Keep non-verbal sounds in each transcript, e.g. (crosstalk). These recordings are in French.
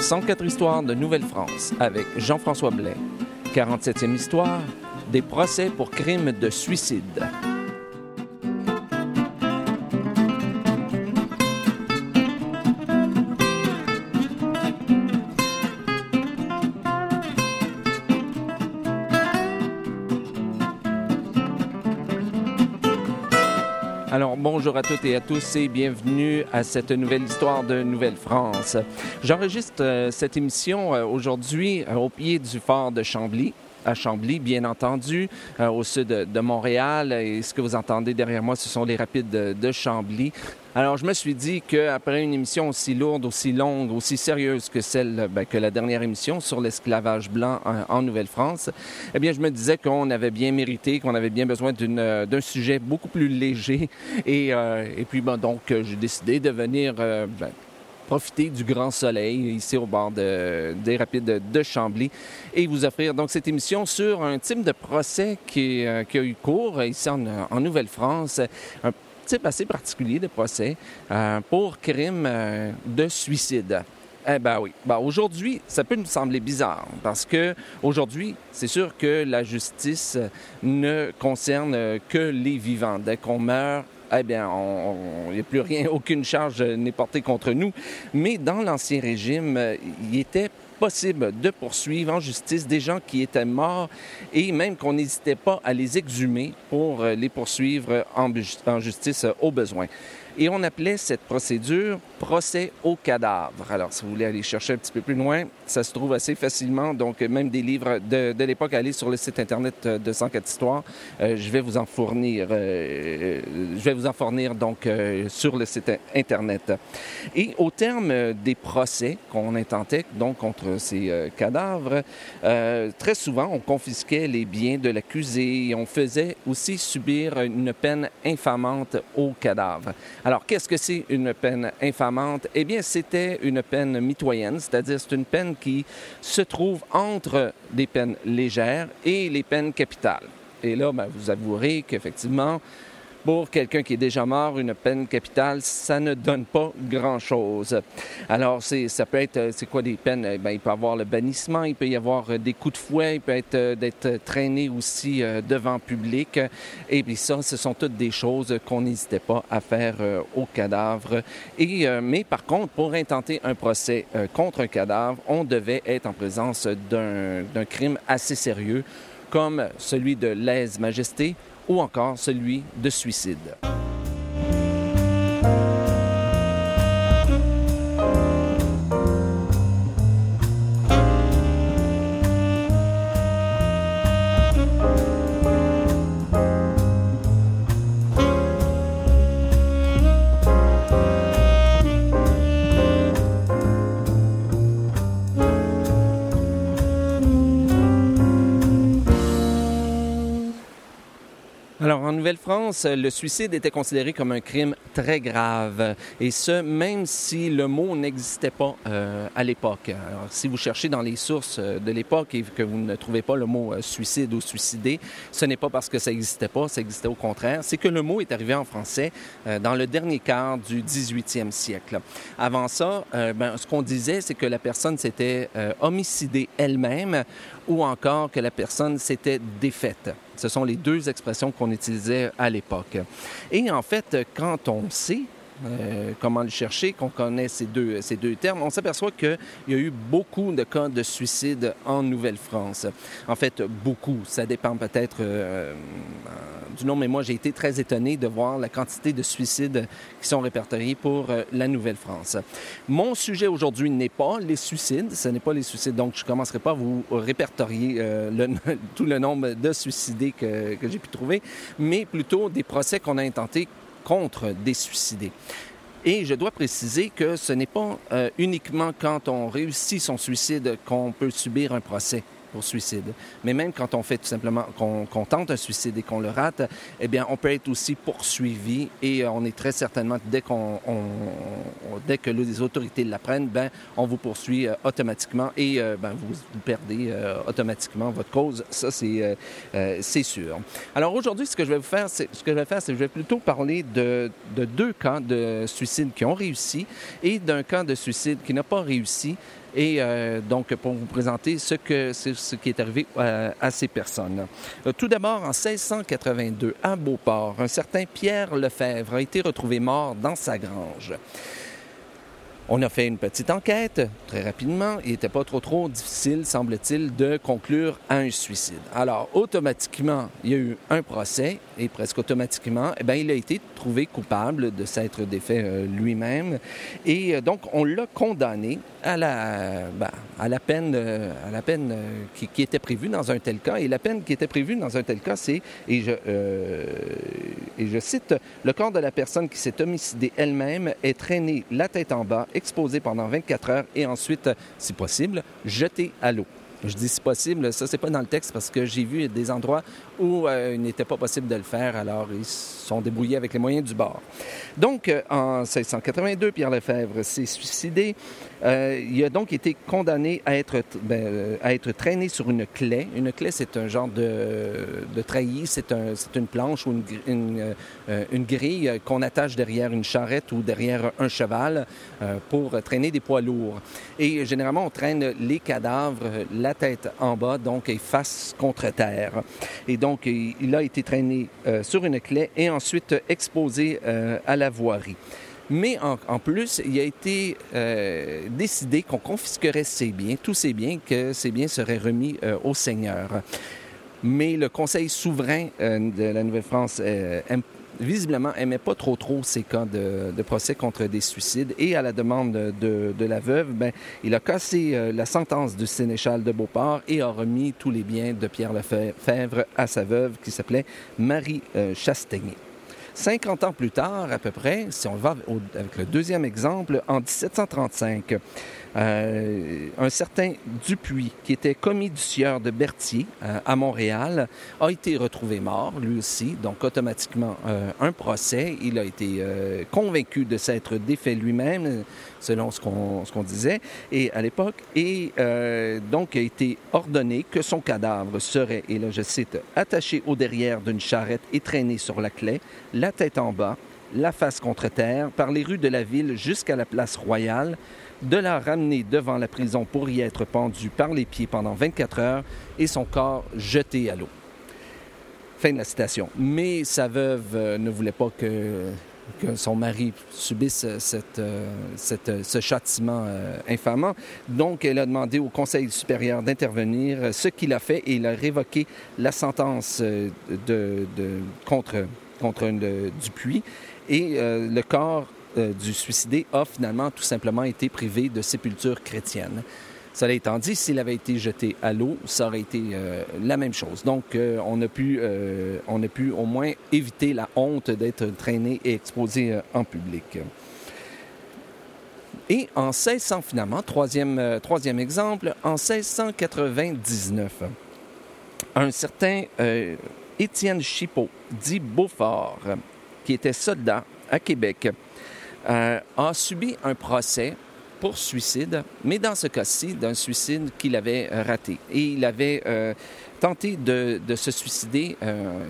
104 histoires de Nouvelle-France avec Jean-François Blais. 47e histoire, des procès pour crimes de suicide. Alors bonjour à toutes et à tous et bienvenue à cette nouvelle histoire de Nouvelle-France. J'enregistre euh, cette émission euh, aujourd'hui euh, au pied du fort de Chambly à Chambly, bien entendu, au sud de, de, Montréal. Et ce que vous entendez derrière moi, ce sont les rapides de, de Chambly. Alors, je me suis dit qu'après une émission aussi lourde, aussi longue, aussi sérieuse que celle, ben, que la dernière émission sur l'esclavage blanc en, en Nouvelle-France, eh bien, je me disais qu'on avait bien mérité, qu'on avait bien besoin d'un sujet beaucoup plus léger. Et, euh, et puis, ben, donc, j'ai décidé de venir euh, ben, profiter du grand soleil ici au bord de, des rapides de Chambly et vous offrir donc cette émission sur un type de procès qui, euh, a eu cours ici en, Nouvelle-France. Type assez particulier de procès euh, pour crime euh, de suicide. Eh ben oui. Ben, aujourd'hui, ça peut nous sembler bizarre parce que aujourd'hui, c'est sûr que la justice ne concerne que les vivants. Dès qu'on meurt, eh bien, il n'y a plus rien, (laughs) aucune charge n'est portée contre nous. Mais dans l'Ancien Régime, il était possible de poursuivre en justice des gens qui étaient morts et même qu'on n'hésitait pas à les exhumer pour les poursuivre en, en justice au besoin. Et on appelait cette procédure procès au cadavre. Alors, si vous voulez aller chercher un petit peu plus loin, ça se trouve assez facilement. Donc, même des livres de, de l'époque, allez sur le site Internet de 104 Histoires. Euh, je vais vous en fournir. Euh, je vais vous en fournir, donc, euh, sur le site Internet. Et au terme des procès qu'on intentait, donc, contre ces cadavres, très souvent, on confisquait les biens de l'accusé et on faisait aussi subir une peine infamante au cadavre. Qu'est-ce que c'est une peine infamante? Eh bien, c'était une peine mitoyenne, c'est-à-dire c'est une peine qui se trouve entre des peines légères et les peines capitales. Et là, ben, vous avouerez qu'effectivement, pour quelqu'un qui est déjà mort, une peine capitale, ça ne donne pas grand-chose. Alors, ça peut être, c'est quoi des peines? Bien, il peut y avoir le bannissement, il peut y avoir des coups de fouet, il peut être d'être traîné aussi devant public. Et puis ça, ce sont toutes des choses qu'on n'hésitait pas à faire au cadavre. Et, mais par contre, pour intenter un procès contre un cadavre, on devait être en présence d'un crime assez sérieux, comme celui de lèse-majesté, ou encore celui de suicide. En Nouvelle-France, le suicide était considéré comme un crime très grave, et ce, même si le mot n'existait pas euh, à l'époque. Si vous cherchez dans les sources de l'époque et que vous ne trouvez pas le mot suicide ou suicidé, ce n'est pas parce que ça n'existait pas, ça existait au contraire. C'est que le mot est arrivé en français euh, dans le dernier quart du 18e siècle. Avant ça, euh, ben, ce qu'on disait, c'est que la personne s'était euh, homicidée elle-même ou encore que la personne s'était défaite. Ce sont les deux expressions qu'on utilisait à l'époque. Et en fait, quand on sait euh, comment le chercher, qu'on connaît ces deux, ces deux termes, on s'aperçoit qu'il y a eu beaucoup de cas de suicide en Nouvelle-France. En fait, beaucoup. Ça dépend peut-être euh, du nom, mais moi, j'ai été très étonné de voir la quantité de suicides qui sont répertoriés pour euh, la Nouvelle-France. Mon sujet aujourd'hui n'est pas les suicides, ce n'est pas les suicides, donc je ne commencerai pas à vous répertorier (laughs) tout le nombre de suicidés que, que j'ai pu trouver, mais plutôt des procès qu'on a intentés contre des suicidés. Et je dois préciser que ce n'est pas euh, uniquement quand on réussit son suicide qu'on peut subir un procès pour suicide. Mais même quand on fait tout simplement, qu'on qu tente un suicide et qu'on le rate, eh bien, on peut être aussi poursuivi et on est très certainement, dès, qu'on, on, dès que les autorités l'apprennent, ben, on vous poursuit euh, automatiquement et euh, ben, vous, perdez euh, automatiquement votre cause. Ça, c'est, c'est sûr. Alors aujourd'hui, ce que je vais vous faire, c'est, ce que je vais faire, c'est je vais plutôt parler de, de deux cas de suicide qui ont réussi et d'un cas de suicide qui n'a pas réussi et euh, donc pour vous présenter ce, que, ce qui est arrivé à, à ces personnes. Tout d'abord, en 1682, à Beauport, un certain Pierre Lefebvre a été retrouvé mort dans sa grange. On a fait une petite enquête très rapidement. Il n'était pas trop trop difficile, semble-t-il, de conclure à un suicide. Alors, automatiquement, il y a eu un procès et presque automatiquement, eh bien, il a été trouvé coupable de s'être défait euh, lui-même. Et euh, donc, on l'a condamné à la, ben, peine, euh, qui, était prévue dans un tel cas. Et la peine qui était prévue dans un tel cas, c'est, et je, et je cite, le corps de la personne qui s'est homicidée elle-même est traîné la tête en bas, exposé pendant 24 heures et ensuite, si possible, jeté à l'eau. Je dis si possible, ça c'est pas dans le texte parce que j'ai vu des endroits où euh, il n'était pas possible de le faire, alors ils sont débrouillés avec les moyens du bord. Donc, euh, en 1682, Pierre Lefebvre s'est suicidé. Euh, il a donc été condamné à être, ben, à être traîné sur une clé. Une clé, c'est un genre de, de c'est un, une planche ou une, une, une grille qu'on attache derrière une charrette ou derrière un cheval pour traîner des poids lourds. Et généralement, on traîne les cadavres, la tête en bas, donc face contre terre. Et donc, il a été traîné euh, sur une clé et ensuite exposé euh, à la voirie. Mais en, plus, il a été euh, décidé qu'on confisquerait ses biens, tous ses biens, que ces biens seraient remis au Seigneur. Mais le Conseil souverain de la Nouvelle-France visiblement aimait pas trop trop ces cas de, procès contre des suicides et à la demande de, la veuve, ben, il a cassé euh, la sentence du sénéchal de Beauport et a remis tous les biens de Pierre Lefebvre à sa veuve qui s'appelait Marie euh, Chastegnet. 50 ans plus tard, à peu près, si on va avec le deuxième exemple, en 1735, euh, un certain Dupuis, qui était commis du sieur de Berthier euh, à Montréal, a été retrouvé mort, lui aussi. Donc, automatiquement, euh, un procès. Il a été convaincu de s'être défait lui-même, selon ce qu'on disait, et à l'époque, et donc a été ordonné que son cadavre serait, et là je cite, attaché au derrière d'une charrette et traîné sur la clé, la tête en bas, la face contre terre, par les rues de la ville jusqu'à la place royale, de la ramener devant la prison pour y être pendu par les pieds pendant 24 heures et son corps jeté à l'eau. Fin de la citation. Mais sa veuve euh, ne voulait pas que, son mari subisse euh, cette, ce châtiment euh, infamant. Donc, elle a demandé au Conseil supérieur d'intervenir, ce qu'il a fait, et il a révoqué la sentence contre, contre Dupuis. Et le corps euh, du suicidé a finalement tout simplement été privé de sépulture chrétienne. Cela étant dit, s'il avait été jeté à l'eau, ça aurait été euh, la même chose. Donc, euh, on, a pu, on a pu au moins éviter la honte d'être traîné et exposé en public. Et en 1600, finalement, troisième, troisième exemple, en 1699, un certain Étienne Chipot, dit Beaufort, qui était soldat à Québec, euh, a subi un procès pour suicide, mais dans ce cas-ci, d'un suicide qu'il avait euh, raté. Et il avait euh, tenté de, se suicider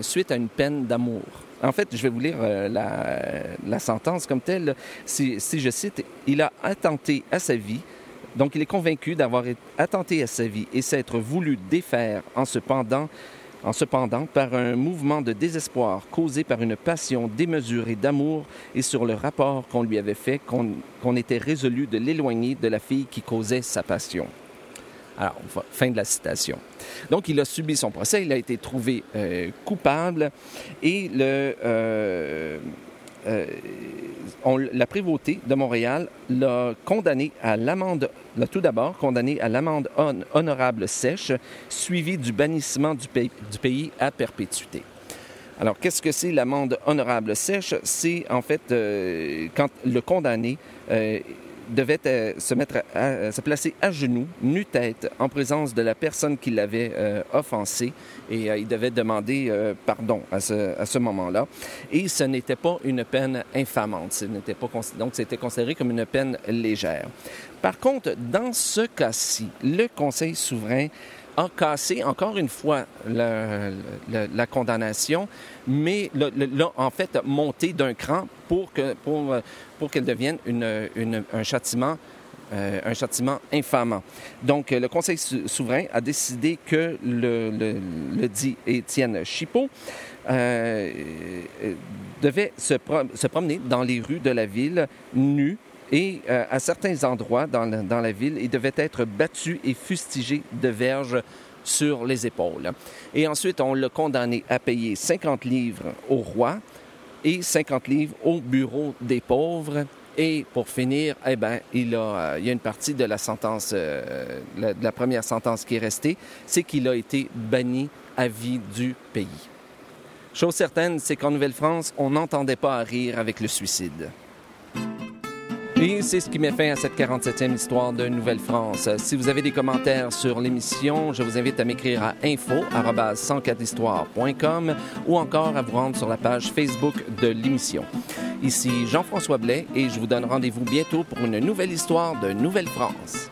suite à une peine d'amour. En fait, je vais vous lire la, sentence comme telle. Si, si, je cite, il a attenté à sa vie, donc il est convaincu d'avoir attenté à sa vie et s'être voulu défaire en se pendant en cependant par un mouvement de désespoir causé par une passion démesurée d'amour et sur le rapport qu'on lui avait fait qu'on était résolu de l'éloigner de la fille qui causait sa passion. Alors, fin de la citation. Donc, il a subi son procès, il a été trouvé euh, coupable et le, euh, euh, la prévôté de Montréal l'a condamné à l'amende, l'a tout d'abord condamné à l'amende honorable sèche, suivie du bannissement du pays, du pays à perpétuité. Alors, qu'est-ce que c'est l'amende honorable sèche? C'est en fait euh, quand le condamné euh, devait euh, se mettre à, se placer à genoux, nu-tête, en présence de la personne qui l'avait euh, offensé, et euh, il devait demander pardon à ce, à ce moment-là. Et ce n'était pas une peine infamante, ce n'était pas donc c'était considéré comme une peine légère. Par contre, dans ce cas-ci, le Conseil souverain a cassé encore une fois la, condamnation, mais l'a en fait monté d'un cran pour que pour, pour qu'elle devienne euh, un châtiment infamant. Donc, le Conseil souverain a décidé que le, dit Étienne Chipot devait se, se, promener dans les rues de la ville nu et à certains endroits dans la, dans la ville, il devait être battu et fustigé de verges sur les épaules. Et ensuite, on l'a condamné à payer 50 livres au roi et 50 livres au bureau des pauvres. Et pour finir, eh ben, il, a, euh, il y a une partie de la sentence, euh, la, de la première sentence qui est restée, c'est qu'il a été banni à vie du pays. Chose certaine, c'est qu'en Nouvelle-France, on n'entendait pas à rire avec le suicide. Et c'est ce qui met fin à cette 47e histoire de Nouvelle-France. Si vous avez des commentaires sur l'émission, je vous invite à m'écrire à info@104histoire.com ou encore à vous rendre sur la page Facebook de l'émission. Ici Jean-François Blais et je vous donne rendez-vous bientôt pour une nouvelle histoire de Nouvelle-France.